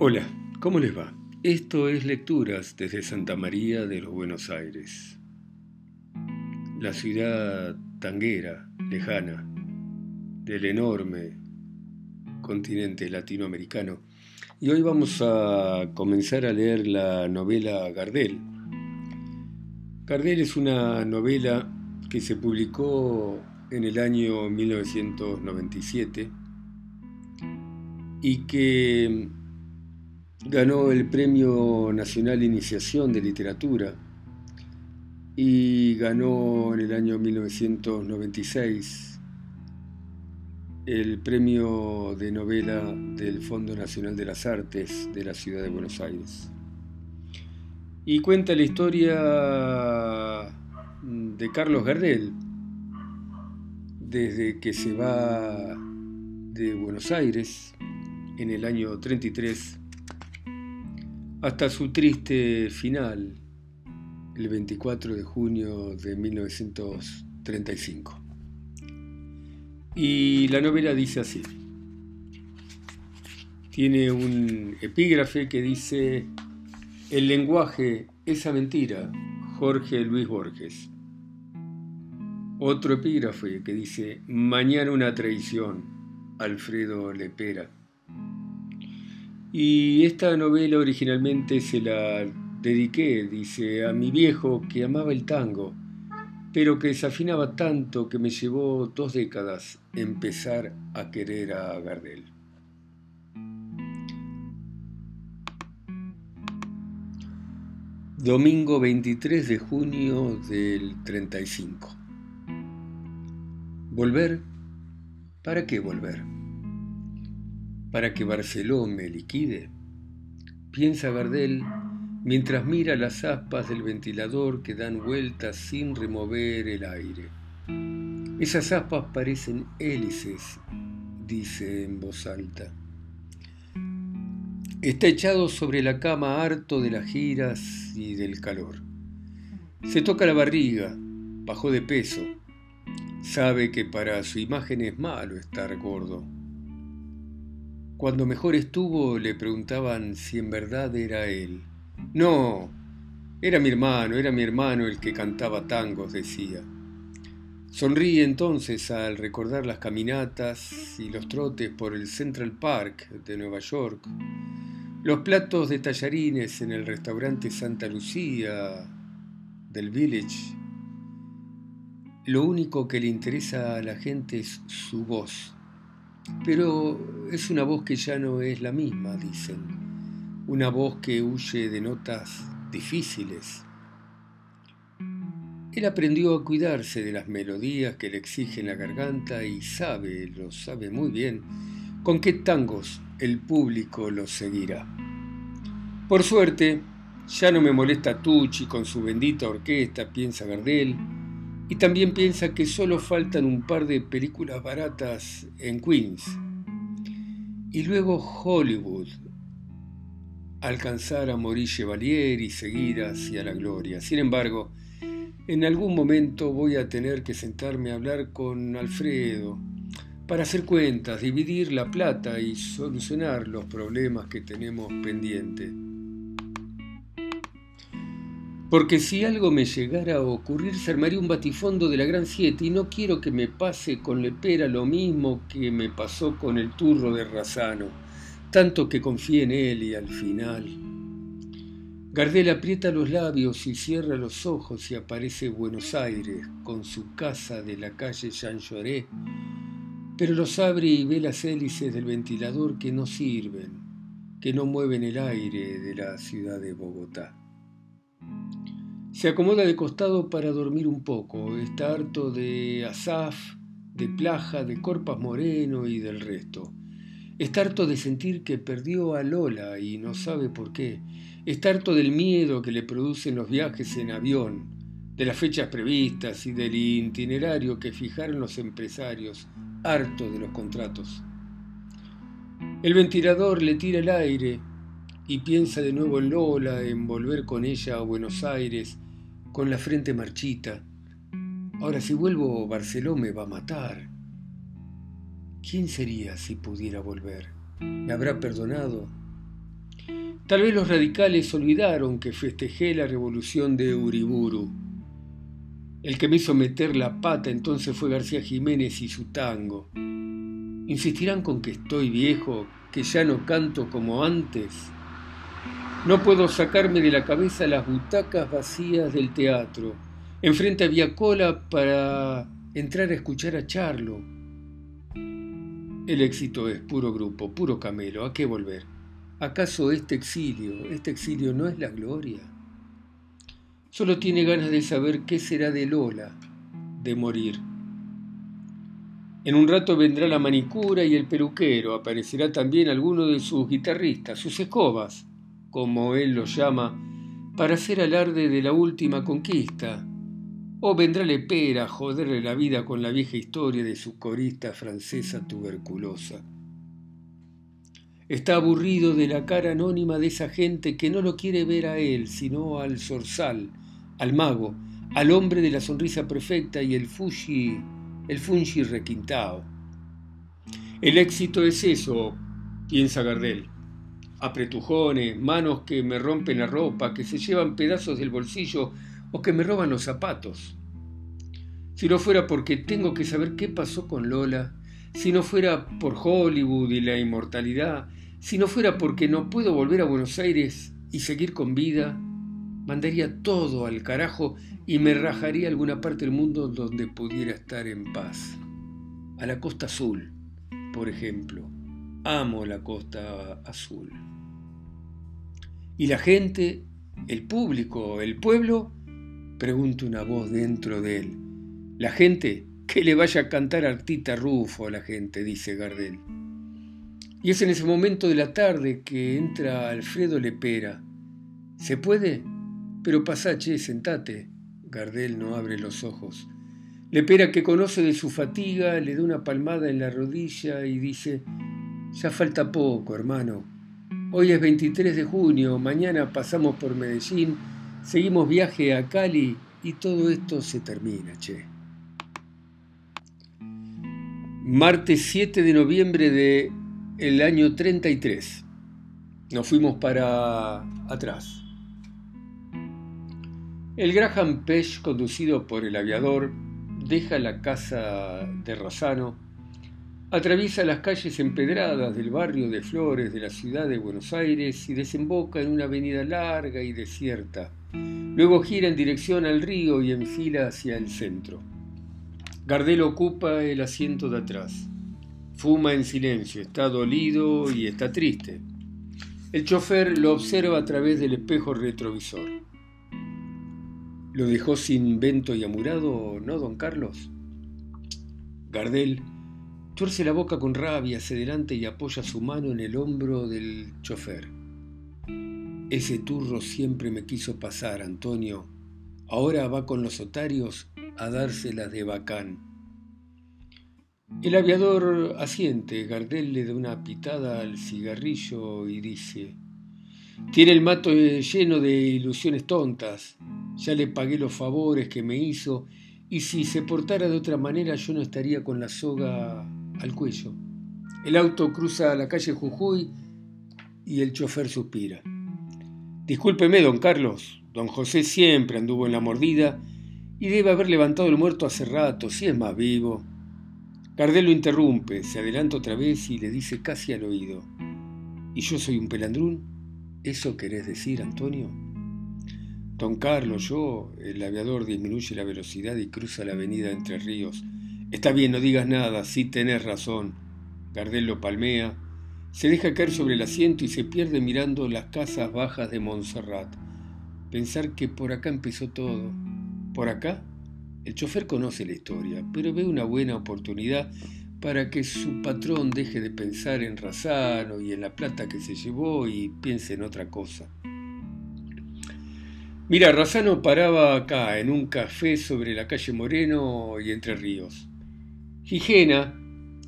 Hola, ¿cómo les va? Esto es Lecturas desde Santa María de los Buenos Aires, la ciudad tanguera, lejana, del enorme continente latinoamericano. Y hoy vamos a comenzar a leer la novela Gardel. Gardel es una novela que se publicó en el año 1997 y que ganó el Premio Nacional de Iniciación de Literatura y ganó en el año 1996 el Premio de Novela del Fondo Nacional de las Artes de la Ciudad de Buenos Aires. Y cuenta la historia de Carlos Gardel, desde que se va de Buenos Aires en el año 33 hasta su triste final, el 24 de junio de 1935. Y la novela dice así. Tiene un epígrafe que dice, el lenguaje, esa mentira, Jorge Luis Borges. Otro epígrafe que dice, mañana una traición, Alfredo Lepera. Y esta novela originalmente se la dediqué, dice, a mi viejo que amaba el tango, pero que desafinaba tanto que me llevó dos décadas empezar a querer a Gardel. Domingo 23 de junio del 35. ¿Volver? ¿Para qué volver? Para que Barceló me liquide? Piensa Gardel mientras mira las aspas del ventilador que dan vueltas sin remover el aire. Esas aspas parecen hélices, dice en voz alta. Está echado sobre la cama harto de las giras y del calor. Se toca la barriga, bajó de peso. Sabe que para su imagen es malo estar gordo cuando mejor estuvo le preguntaban si en verdad era él. No, era mi hermano, era mi hermano el que cantaba tangos, decía. Sonríe entonces al recordar las caminatas y los trotes por el Central Park de Nueva York, los platos de tallarines en el restaurante Santa Lucía del Village. Lo único que le interesa a la gente es su voz pero es una voz que ya no es la misma, dicen. Una voz que huye de notas difíciles. Él aprendió a cuidarse de las melodías que le exigen la garganta y sabe, lo sabe muy bien, con qué tangos el público lo seguirá. Por suerte, ya no me molesta Tucci con su bendita orquesta, piensa Gardel, y también piensa que solo faltan un par de películas baratas en Queens. Y luego Hollywood, alcanzar a Maurice Chevalier y seguir hacia la gloria. Sin embargo, en algún momento voy a tener que sentarme a hablar con Alfredo para hacer cuentas, dividir la plata y solucionar los problemas que tenemos pendientes. Porque si algo me llegara a ocurrir, se armaría un batifondo de la Gran Siete y no quiero que me pase con Lepera lo mismo que me pasó con el turro de Razano, tanto que confíe en él y al final. Gardel aprieta los labios y cierra los ojos y aparece Buenos Aires con su casa de la calle Jean Lloré, pero los abre y ve las hélices del ventilador que no sirven, que no mueven el aire de la ciudad de Bogotá. Se acomoda de costado para dormir un poco. Está harto de Asaf, de Plaja, de Corpas Moreno y del resto. Está harto de sentir que perdió a Lola y no sabe por qué. Está harto del miedo que le producen los viajes en avión, de las fechas previstas y del itinerario que fijaron los empresarios, harto de los contratos. El ventilador le tira el aire y piensa de nuevo en Lola, en volver con ella a Buenos Aires con la frente marchita. Ahora si vuelvo, Barceló me va a matar. ¿Quién sería si pudiera volver? ¿Me habrá perdonado? Tal vez los radicales olvidaron que festejé la revolución de Uriburu. El que me hizo meter la pata entonces fue García Jiménez y su tango. Insistirán con que estoy viejo, que ya no canto como antes. No puedo sacarme de la cabeza las butacas vacías del teatro. Enfrente había cola para entrar a escuchar a Charlo. El éxito es puro grupo, puro camelo. ¿A qué volver? ¿Acaso este exilio, este exilio no es la gloria? Solo tiene ganas de saber qué será de Lola, de morir. En un rato vendrá la manicura y el peluquero, aparecerá también alguno de sus guitarristas, sus escobas, como él los llama, para hacer alarde de la última conquista. O vendrá Lepera a joderle la vida con la vieja historia de su corista francesa tuberculosa. Está aburrido de la cara anónima de esa gente que no lo quiere ver a él, sino al zorzal, al mago, al hombre de la sonrisa perfecta y el fuji, el fungi requintado. El éxito es eso, piensa Gardel. Apretujones, manos que me rompen la ropa, que se llevan pedazos del bolsillo o que me roban los zapatos. Si no fuera porque tengo que saber qué pasó con Lola, si no fuera por Hollywood y la inmortalidad, si no fuera porque no puedo volver a Buenos Aires y seguir con vida, mandaría todo al carajo y me rajaría a alguna parte del mundo donde pudiera estar en paz. A la costa azul, por ejemplo. Amo la costa azul. ¿Y la gente, el público, el pueblo? Pregunta una voz dentro de él. La gente, que le vaya a cantar Artita Rufo a la gente, dice Gardel. Y es en ese momento de la tarde que entra Alfredo Lepera. ¿Se puede? Pero pasache, sentate. Gardel no abre los ojos. Lepera, que conoce de su fatiga, le da una palmada en la rodilla y dice, ya falta poco, hermano. Hoy es 23 de junio, mañana pasamos por Medellín, seguimos viaje a Cali y todo esto se termina, che. Martes 7 de noviembre de el año 33. Nos fuimos para atrás. El Graham Pesh, conducido por el aviador, deja la casa de Rosano, atraviesa las calles empedradas del barrio de Flores de la ciudad de Buenos Aires y desemboca en una avenida larga y desierta. Luego gira en dirección al río y enfila hacia el centro. Gardel ocupa el asiento de atrás. Fuma en silencio, está dolido y está triste. El chofer lo observa a través del espejo retrovisor. ¿Lo dejó sin vento y amurado, no, don Carlos? Gardel tuerce la boca con rabia hacia adelante y apoya su mano en el hombro del chofer. Ese turro siempre me quiso pasar, Antonio. Ahora va con los otarios a dárselas de bacán. El aviador asiente, Gardel le da una pitada al cigarrillo y dice, tiene el mato lleno de ilusiones tontas, ya le pagué los favores que me hizo y si se portara de otra manera yo no estaría con la soga al cuello. El auto cruza la calle Jujuy y el chofer suspira. Discúlpeme, don Carlos, don José siempre anduvo en la mordida y debe haber levantado el muerto hace rato, si es más vivo. Gardel lo interrumpe, se adelanta otra vez y le dice casi al oído. ¿Y yo soy un pelandrún? ¿Eso querés decir, Antonio? Don Carlos, yo, el aviador disminuye la velocidad y cruza la avenida Entre Ríos. Está bien, no digas nada, sí tenés razón. Gardel lo palmea, se deja caer sobre el asiento y se pierde mirando las casas bajas de Montserrat. Pensar que por acá empezó todo. ¿Por acá? El chofer conoce la historia, pero ve una buena oportunidad para que su patrón deje de pensar en Razano y en la plata que se llevó y piense en otra cosa. Mira, Razano paraba acá, en un café sobre la calle Moreno y Entre Ríos. Gigena,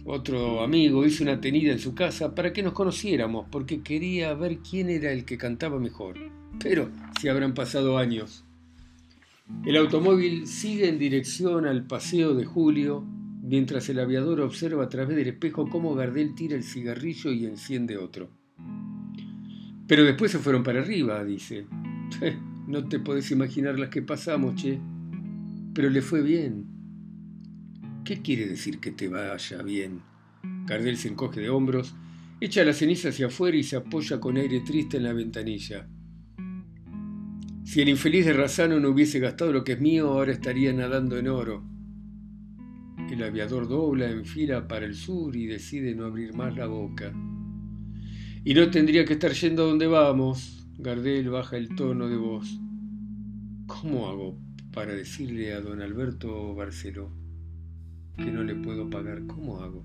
otro amigo, hizo una tenida en su casa para que nos conociéramos, porque quería ver quién era el que cantaba mejor. Pero si habrán pasado años. El automóvil sigue en dirección al Paseo de Julio, mientras el aviador observa a través del espejo cómo Gardel tira el cigarrillo y enciende otro. Pero después se fueron para arriba, dice. No te podés imaginar las que pasamos, che. Pero le fue bien. ¿Qué quiere decir que te vaya bien? Gardel se encoge de hombros, echa la ceniza hacia afuera y se apoya con aire triste en la ventanilla. Si el infeliz de Razano no hubiese gastado lo que es mío, ahora estaría nadando en oro. El aviador dobla en fila para el sur y decide no abrir más la boca. Y no tendría que estar yendo a donde vamos. Gardel baja el tono de voz. ¿Cómo hago para decirle a don Alberto Barceló que no le puedo pagar? ¿Cómo hago?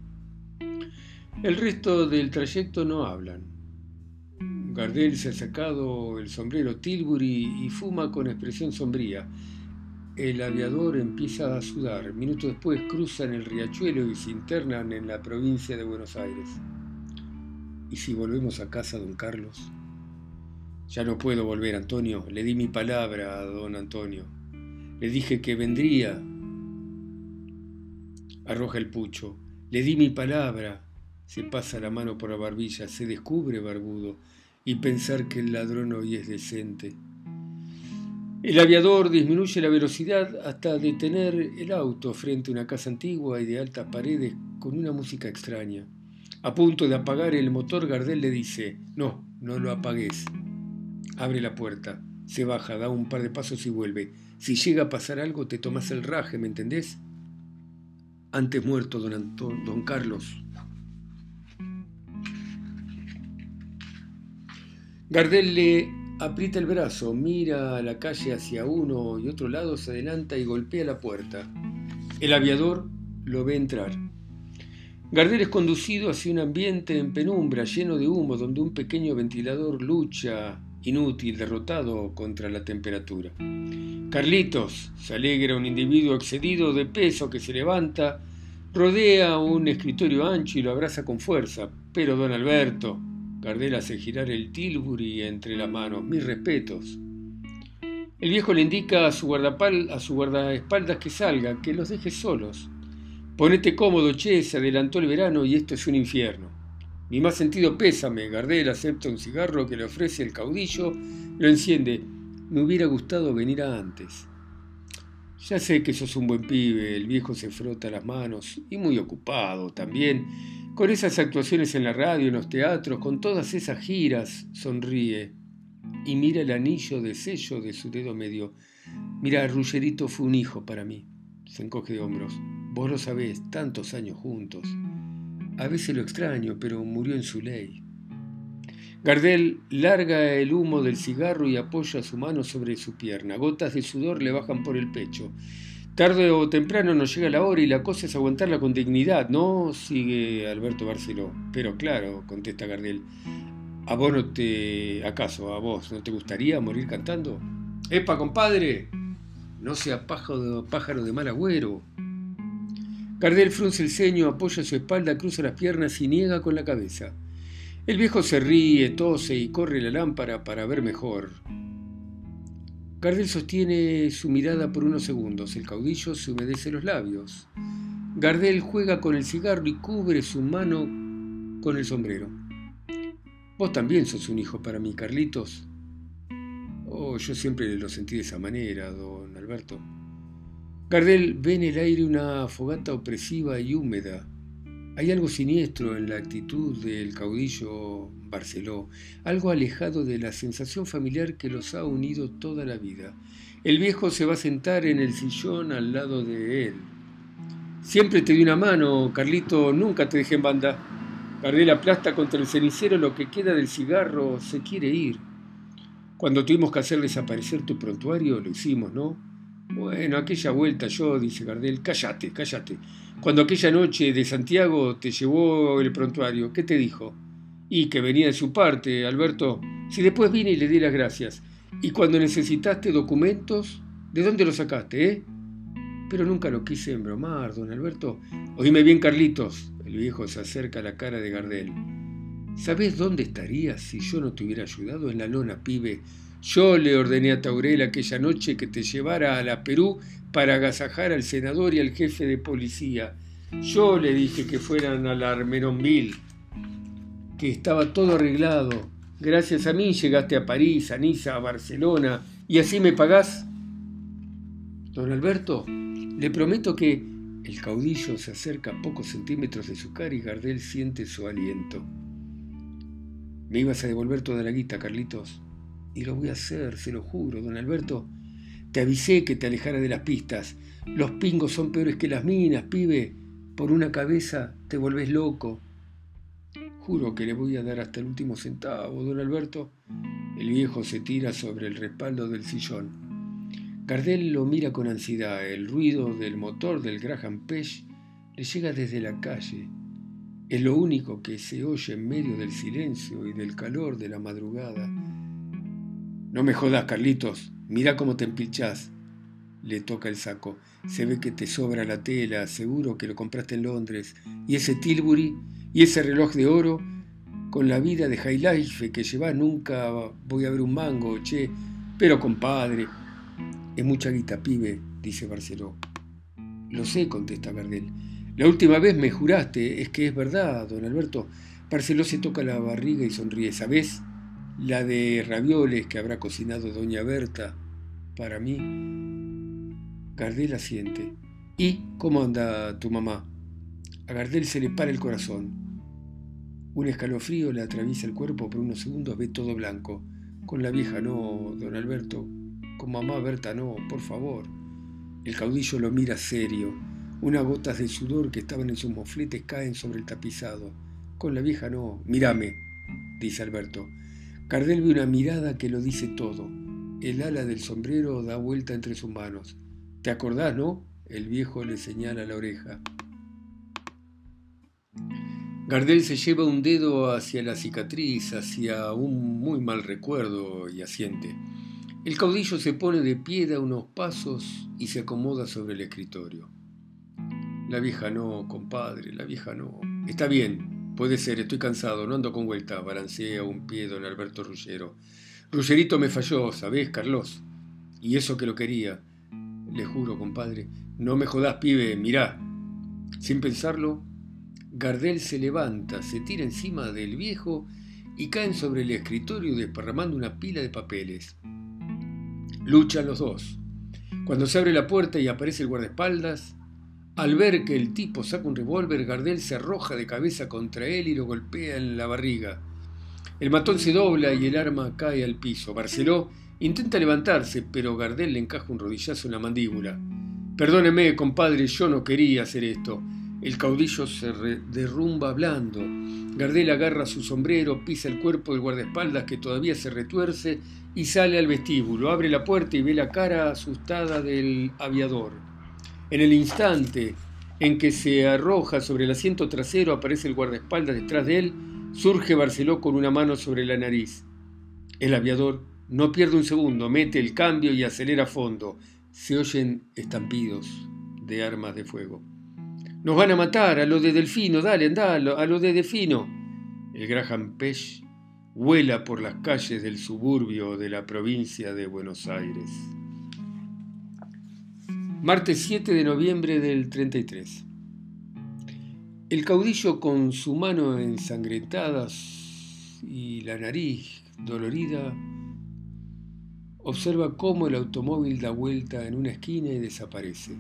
El resto del trayecto no hablan. Gardel se ha sacado el sombrero Tilbury y fuma con expresión sombría. El aviador empieza a sudar. Minutos después cruzan el riachuelo y se internan en la provincia de Buenos Aires. ¿Y si volvemos a casa, don Carlos? Ya no puedo volver, Antonio. Le di mi palabra a don Antonio. Le dije que vendría. Arroja el pucho. Le di mi palabra. Se pasa la mano por la barbilla, se descubre barbudo, y pensar que el ladrón hoy es decente. El aviador disminuye la velocidad hasta detener el auto frente a una casa antigua y de altas paredes con una música extraña. A punto de apagar el motor, Gardel le dice, no, no lo apagues. Abre la puerta, se baja, da un par de pasos y vuelve. Si llega a pasar algo, te tomas el raje, ¿me entendés? Antes muerto, don, don Carlos. Gardel le aprieta el brazo, mira a la calle hacia uno y otro lado, se adelanta y golpea la puerta. El aviador lo ve entrar. Gardel es conducido hacia un ambiente en penumbra, lleno de humo, donde un pequeño ventilador lucha, inútil, derrotado contra la temperatura. Carlitos, se alegra un individuo excedido de peso que se levanta, rodea un escritorio ancho y lo abraza con fuerza. Pero don Alberto, Gardel hace girar el Tilbury entre las manos. Mis respetos. El viejo le indica a su, guardapal, a su guardaespaldas que salga, que los deje solos. Ponete cómodo, che, se adelantó el verano y esto es un infierno. Mi más sentido pésame, Gardel acepta un cigarro que le ofrece el caudillo, lo enciende. Me hubiera gustado venir antes. Ya sé que sos un buen pibe, el viejo se frota las manos y muy ocupado también, con esas actuaciones en la radio, en los teatros, con todas esas giras, sonríe y mira el anillo de sello de su dedo medio. Mira, Ruggerito fue un hijo para mí. Se encoge de hombros. Vos lo sabés, tantos años juntos. A veces lo extraño, pero murió en su ley. Gardel larga el humo del cigarro y apoya su mano sobre su pierna. Gotas de sudor le bajan por el pecho. Tarde o temprano nos llega la hora y la cosa es aguantarla con dignidad, ¿no? Sigue Alberto Barceló. Pero claro, contesta Gardel. ¿A vos no te. acaso, a vos, no te gustaría morir cantando? ¡Epa, compadre! No sea pájaro, pájaro de mal agüero. Gardel frunce el ceño, apoya su espalda, cruza las piernas y niega con la cabeza. El viejo se ríe, tose y corre la lámpara para ver mejor. Gardel sostiene su mirada por unos segundos. El caudillo se humedece los labios. Gardel juega con el cigarro y cubre su mano con el sombrero. Vos también sos un hijo para mí, Carlitos. Oh, yo siempre lo sentí de esa manera, don Alberto. Gardel ve en el aire una fogata opresiva y húmeda. Hay algo siniestro en la actitud del caudillo Barceló, algo alejado de la sensación familiar que los ha unido toda la vida. El viejo se va a sentar en el sillón al lado de él. Siempre te di una mano, Carlito, nunca te dejé en banda. Gardel aplasta contra el cenicero lo que queda del cigarro, se quiere ir. Cuando tuvimos que hacer desaparecer tu prontuario, lo hicimos, ¿no? Bueno, aquella vuelta yo, dice Gardel, cállate, cállate. Cuando aquella noche de Santiago te llevó el prontuario, ¿qué te dijo? Y que venía de su parte, Alberto. Si después vine y le di las gracias. Y cuando necesitaste documentos, ¿de dónde los sacaste, eh? Pero nunca lo quise embromar, don Alberto. Oíme bien, Carlitos. El viejo se acerca a la cara de Gardel. ¿Sabés dónde estarías si yo no te hubiera ayudado en la lona, pibe? Yo le ordené a Taurel aquella noche que te llevara a la Perú para agasajar al senador y al jefe de policía. Yo le dije que fueran a la Armeronville, que estaba todo arreglado. Gracias a mí llegaste a París, a Niza, a Barcelona, y así me pagás. Don Alberto, le prometo que el caudillo se acerca a pocos centímetros de su cara y Gardel siente su aliento. Me ibas a devolver toda la guita, Carlitos. Y lo voy a hacer, se lo juro, don Alberto. Te avisé que te alejara de las pistas. Los pingos son peores que las minas, pibe. Por una cabeza te volvés loco. Juro que le voy a dar hasta el último centavo, don Alberto. El viejo se tira sobre el respaldo del sillón. Gardel lo mira con ansiedad. El ruido del motor del Graham Page le llega desde la calle. Es lo único que se oye en medio del silencio y del calor de la madrugada. No me jodas, Carlitos. Mira cómo te empilchás. Le toca el saco. Se ve que te sobra la tela, seguro que lo compraste en Londres. Y ese Tilbury y ese reloj de oro, con la vida de High Life que llevas nunca voy a ver un mango, che. Pero compadre, es mucha guita, pibe, dice Barceló. Lo sé, contesta Gardel. La última vez me juraste, es que es verdad, don Alberto. Barceló se toca la barriga y sonríe. ¿Sabes? La de ravioles que habrá cocinado doña Berta para mí. Gardel asiente. ¿Y cómo anda tu mamá? A Gardel se le para el corazón. Un escalofrío le atraviesa el cuerpo por unos segundos, ve todo blanco. Con la vieja no, don Alberto. Con mamá Berta no, por favor. El caudillo lo mira serio. Unas gotas de sudor que estaban en sus mofletes caen sobre el tapizado. Con la vieja no. Mírame, dice Alberto. Cardel ve una mirada que lo dice todo. El ala del sombrero da vuelta entre sus manos. ¿Te acordás, no? El viejo le señala la oreja. Gardel se lleva un dedo hacia la cicatriz, hacia un muy mal recuerdo y asiente. El caudillo se pone de pie, da unos pasos y se acomoda sobre el escritorio. La vieja no, compadre, la vieja no. Está bien, Puede ser, estoy cansado, no ando con vuelta, balancea un pie don Alberto Rullero. Rullerito me falló, ¿sabés, Carlos? Y eso que lo quería. Le juro, compadre. No me jodás, pibe, mirá. Sin pensarlo, Gardel se levanta, se tira encima del viejo y caen sobre el escritorio desparramando una pila de papeles. Luchan los dos. Cuando se abre la puerta y aparece el guardaespaldas, al ver que el tipo saca un revólver, Gardel se arroja de cabeza contra él y lo golpea en la barriga. El matón se dobla y el arma cae al piso. Barceló intenta levantarse, pero Gardel le encaja un rodillazo en la mandíbula. Perdóneme, compadre, yo no quería hacer esto. El caudillo se derrumba hablando. Gardel agarra su sombrero, pisa el cuerpo del guardaespaldas que todavía se retuerce y sale al vestíbulo. Abre la puerta y ve la cara asustada del aviador. En el instante en que se arroja sobre el asiento trasero, aparece el guardaespaldas detrás de él, surge Barceló con una mano sobre la nariz. El aviador no pierde un segundo, mete el cambio y acelera a fondo. Se oyen estampidos de armas de fuego. Nos van a matar, a lo de Delfino, dale, anda, a lo de Delfino. El Graham Pech vuela por las calles del suburbio de la provincia de Buenos Aires. Martes 7 de noviembre del 33. El caudillo con su mano ensangrentada y la nariz dolorida observa cómo el automóvil da vuelta en una esquina y desaparece.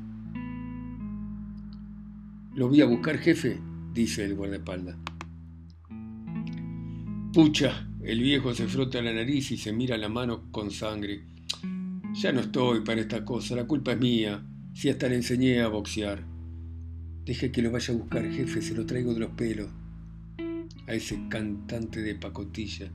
Lo voy a buscar, jefe, dice el guardaespaldas. Pucha, el viejo se frota la nariz y se mira la mano con sangre. Ya no estoy para esta cosa, la culpa es mía si hasta le enseñé a boxear. Deje que lo vaya a buscar, jefe, se lo traigo de los pelos. A ese cantante de pacotilla.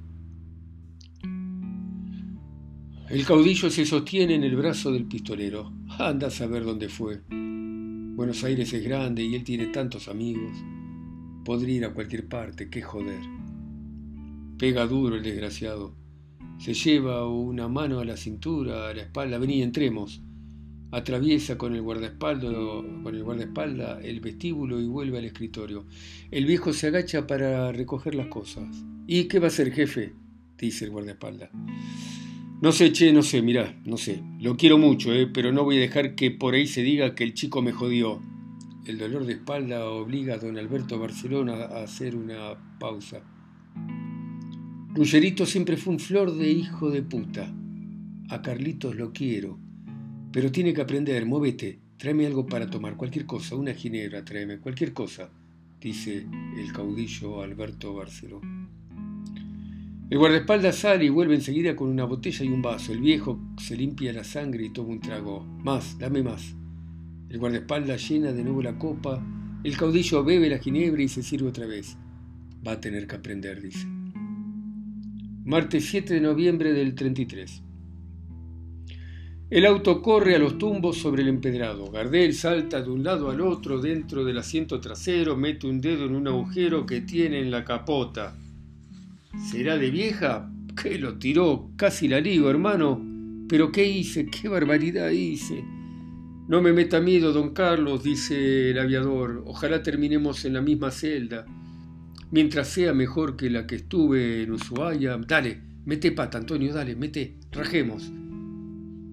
El caudillo se sostiene en el brazo del pistolero. Anda a saber dónde fue. Buenos Aires es grande y él tiene tantos amigos. Podría ir a cualquier parte, qué joder. Pega duro el desgraciado. Se lleva una mano a la cintura, a la espalda. Vení, entremos. Atraviesa con el guardaespaldas con el guardaespaldas el vestíbulo y vuelve al escritorio. El viejo se agacha para recoger las cosas. ¿Y qué va a hacer, jefe? dice el guardaespaldas. No sé, che, no sé, mirá, no sé. Lo quiero mucho, eh, pero no voy a dejar que por ahí se diga que el chico me jodió. El dolor de espalda obliga a don Alberto Barcelona a hacer una pausa. Ruggerito siempre fue un flor de hijo de puta. A Carlitos lo quiero, pero tiene que aprender, móvete, tráeme algo para tomar, cualquier cosa, una ginebra, tráeme, cualquier cosa, dice el caudillo Alberto Barceló. El guardaespaldas sale y vuelve enseguida con una botella y un vaso. El viejo se limpia la sangre y toma un trago. Más, dame más. El guardaespaldas llena de nuevo la copa. El caudillo bebe la ginebra y se sirve otra vez. Va a tener que aprender, dice. Martes 7 de noviembre del 33. El auto corre a los tumbos sobre el empedrado. Gardel salta de un lado al otro dentro del asiento trasero, mete un dedo en un agujero que tiene en la capota. ¿Será de vieja? Que lo tiró, casi la ligo, hermano. Pero ¿qué hice? ¿Qué barbaridad hice? No me meta miedo, don Carlos, dice el aviador. Ojalá terminemos en la misma celda mientras sea mejor que la que estuve en Ushuaia. Dale, mete pata, Antonio, dale, mete, rajemos.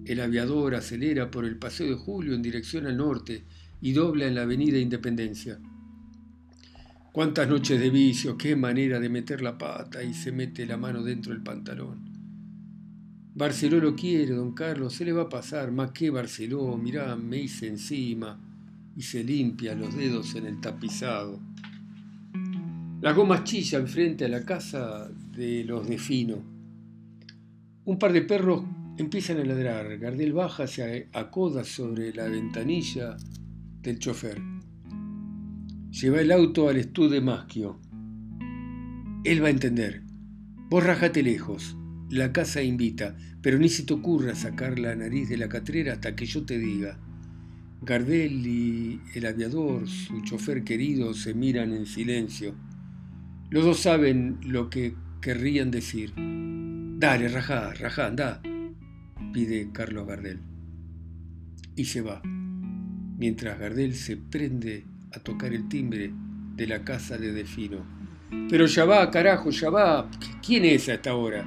El aviador acelera por el Paseo de Julio en dirección al norte y dobla en la Avenida Independencia. Cuántas noches de vicio, qué manera de meter la pata y se mete la mano dentro del pantalón. Barceló lo quiere, don Carlos, se le va a pasar, más que Barceló, mirá, me hice encima y se limpia los dedos en el tapizado. Las gomas chillan frente a la casa de los de Fino. Un par de perros empiezan a ladrar. Gardel baja, se acoda sobre la ventanilla del chofer. Lleva el auto al estudio de Maschio. Él va a entender. Vos rajate lejos. La casa invita, pero ni se te ocurra sacar la nariz de la catrera hasta que yo te diga. Gardel y el aviador, su chofer querido, se miran en silencio. Los dos saben lo que querrían decir. Dale, rajá, rajá, anda, pide Carlos Gardel. Y se va, mientras Gardel se prende a tocar el timbre de la casa de Delfino. Pero ya va, carajo, ya va. ¿Quién es a esta hora?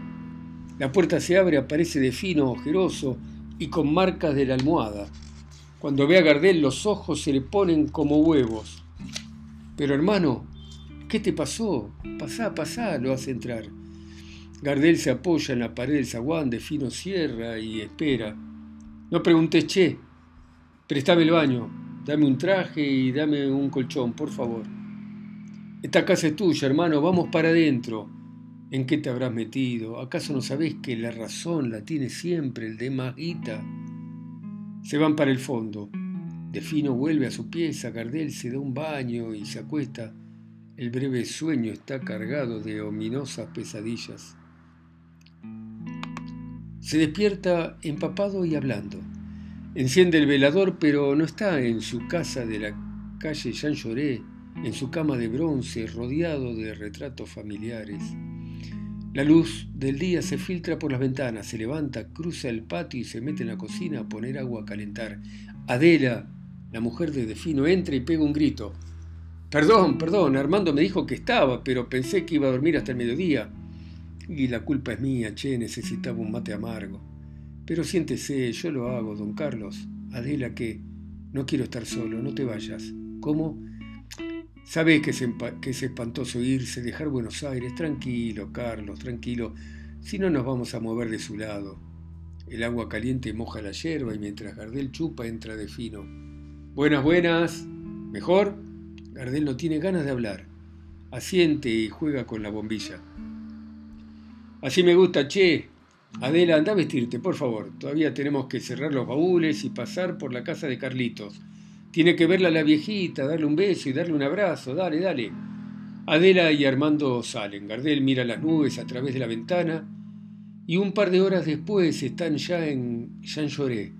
La puerta se abre, aparece Delfino, ojeroso y con marcas de la almohada. Cuando ve a Gardel los ojos se le ponen como huevos. Pero hermano, ¿Qué te pasó? Pasá, pasá, lo hace entrar. Gardel se apoya en la pared del zaguán de fino y espera. No preguntes, che, préstame el baño, dame un traje y dame un colchón, por favor. Esta casa es tuya, hermano, vamos para adentro. ¿En qué te habrás metido? ¿Acaso no sabés que la razón la tiene siempre el de Maguita? Se van para el fondo. De fino vuelve a su pieza, Gardel se da un baño y se acuesta el breve sueño está cargado de ominosas pesadillas. Se despierta empapado y hablando. Enciende el velador, pero no está en su casa de la calle Jean Lloré, en su cama de bronce, rodeado de retratos familiares. La luz del día se filtra por las ventanas, se levanta, cruza el patio y se mete en la cocina a poner agua a calentar. Adela, la mujer de Defino, entra y pega un grito. Perdón, perdón, Armando me dijo que estaba, pero pensé que iba a dormir hasta el mediodía. Y la culpa es mía, che, necesitaba un mate amargo. Pero siéntese, yo lo hago, don Carlos. Adela, que no quiero estar solo, no te vayas. ¿Cómo? Sabés que es, que es espantoso irse, dejar Buenos Aires. Tranquilo, Carlos, tranquilo. Si no nos vamos a mover de su lado. El agua caliente moja la hierba y mientras Gardel chupa entra de fino. Buenas, buenas. ¿Mejor? Gardel no tiene ganas de hablar. Asiente y juega con la bombilla. Así me gusta, che. Adela, anda a vestirte, por favor. Todavía tenemos que cerrar los baúles y pasar por la casa de Carlitos. Tiene que verla la viejita, darle un beso y darle un abrazo. Dale, dale. Adela y Armando salen. Gardel mira las nubes a través de la ventana y un par de horas después están ya en Jean Lloré.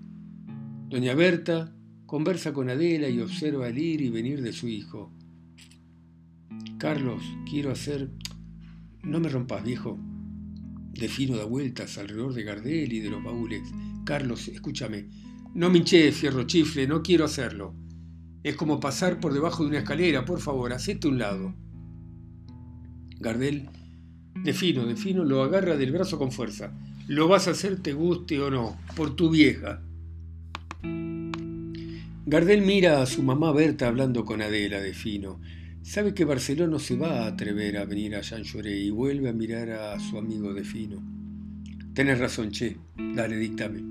Doña Berta, Conversa con Adela y observa el ir y venir de su hijo. Carlos, quiero hacer... No me rompas, viejo. Defino da vueltas alrededor de Gardel y de los baúles. Carlos, escúchame. No me hinché, fierro chifle, no quiero hacerlo. Es como pasar por debajo de una escalera, por favor, hacete un lado. Gardel, defino, defino, lo agarra del brazo con fuerza. Lo vas a hacer te guste o no, por tu vieja. Gardel mira a su mamá Berta hablando con Adela de fino. Sabe que Barceló no se va a atrever a venir a Jean y vuelve a mirar a su amigo de fino. Tenés razón, che, dale, dictame.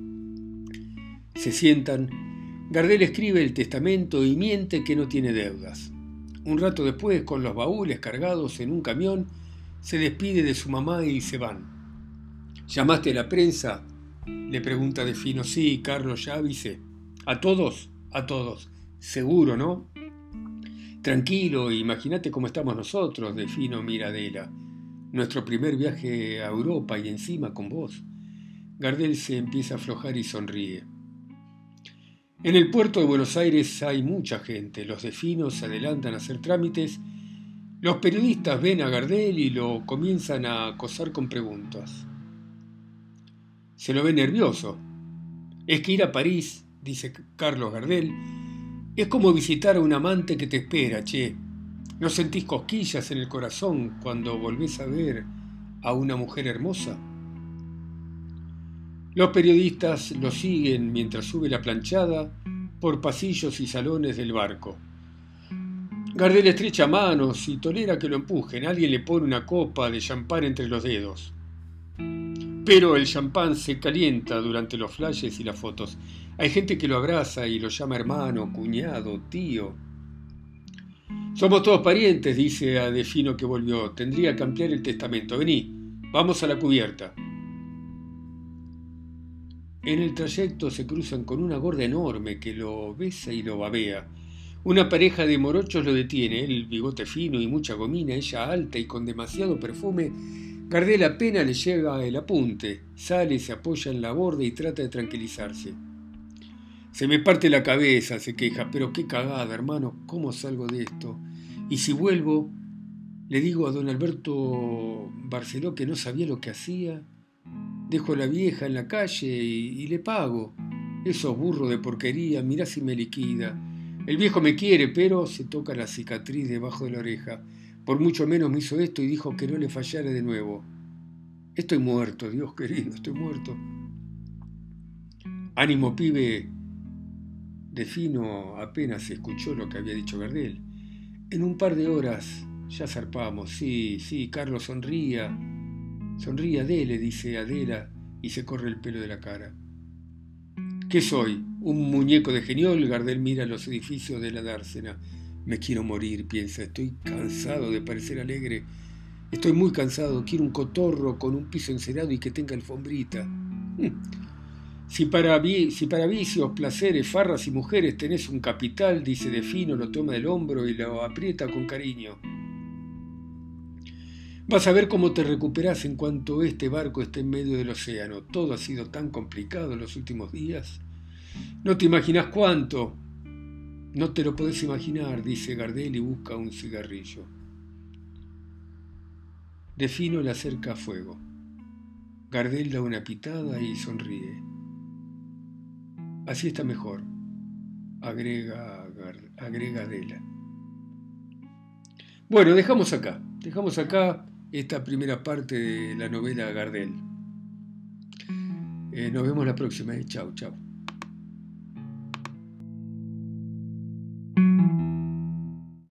Se sientan. Gardel escribe el testamento y miente que no tiene deudas. Un rato después, con los baúles cargados en un camión, se despide de su mamá y se van. ¿Llamaste a la prensa? Le pregunta de fino. Sí, Carlos, ya. ¿A todos? A todos. Seguro, ¿no? Tranquilo, imagínate cómo estamos nosotros, de fino Miradela. Nuestro primer viaje a Europa y encima con vos. Gardel se empieza a aflojar y sonríe. En el puerto de Buenos Aires hay mucha gente. Los de fino se adelantan a hacer trámites. Los periodistas ven a Gardel y lo comienzan a acosar con preguntas. Se lo ve nervioso. Es que ir a París, dice Carlos Gardel, es como visitar a un amante que te espera, che. ¿No sentís cosquillas en el corazón cuando volvés a ver a una mujer hermosa? Los periodistas lo siguen mientras sube la planchada por pasillos y salones del barco. Gardel estrecha manos y tolera que lo empujen. Alguien le pone una copa de champán entre los dedos. Pero el champán se calienta durante los flashes y las fotos. Hay gente que lo abraza y lo llama hermano, cuñado, tío. Somos todos parientes, dice a Defino que volvió. Tendría que ampliar el testamento. Vení, vamos a la cubierta. En el trayecto se cruzan con una gorda enorme que lo besa y lo babea. Una pareja de morochos lo detiene, él bigote fino y mucha gomina, ella alta y con demasiado perfume Gardel apenas le llega el apunte, sale, se apoya en la borda y trata de tranquilizarse. Se me parte la cabeza, se queja, pero qué cagada, hermano, ¿cómo salgo de esto? Y si vuelvo, le digo a don Alberto Barceló que no sabía lo que hacía, dejo a la vieja en la calle y, le pago. Esos burros de porquería, mirá si me liquida. El viejo me quiere, pero se toca la cicatriz debajo de la oreja. Por mucho menos me hizo esto y dijo que no le fallara de nuevo. Estoy muerto, Dios querido, estoy muerto. Ánimo, pibe. De fino apenas escuchó lo que había dicho Gardel. En un par de horas ya zarpamos. Sí, sí, Carlos sonría. Sonría, dele, dice Adela, y se corre el pelo de la cara. ¿Qué soy? ¿Un muñeco de geniol? Gardel mira los edificios de la dársena. Me quiero morir, piensa, estoy cansado de parecer alegre. Estoy muy cansado, quiero un cotorro con un piso encerado y que tenga alfombrita. Si para, vicios, placeres, farras y mujeres tenés un capital, dice de fino, lo toma del hombro y lo aprieta con cariño. Vas a ver cómo te recuperás en cuanto este barco esté en medio del océano. Todo ha sido tan complicado en los últimos días. No te imaginas cuánto. No te lo podés imaginar, dice Gardel y busca un cigarrillo. Defino le acerca a fuego. Gardel da una pitada y sonríe. Así está mejor, agrega, agrega Adela. Bueno, dejamos acá, dejamos acá esta primera parte de la novela Gardel. Eh, nos vemos la próxima. Eh. Chau, chau.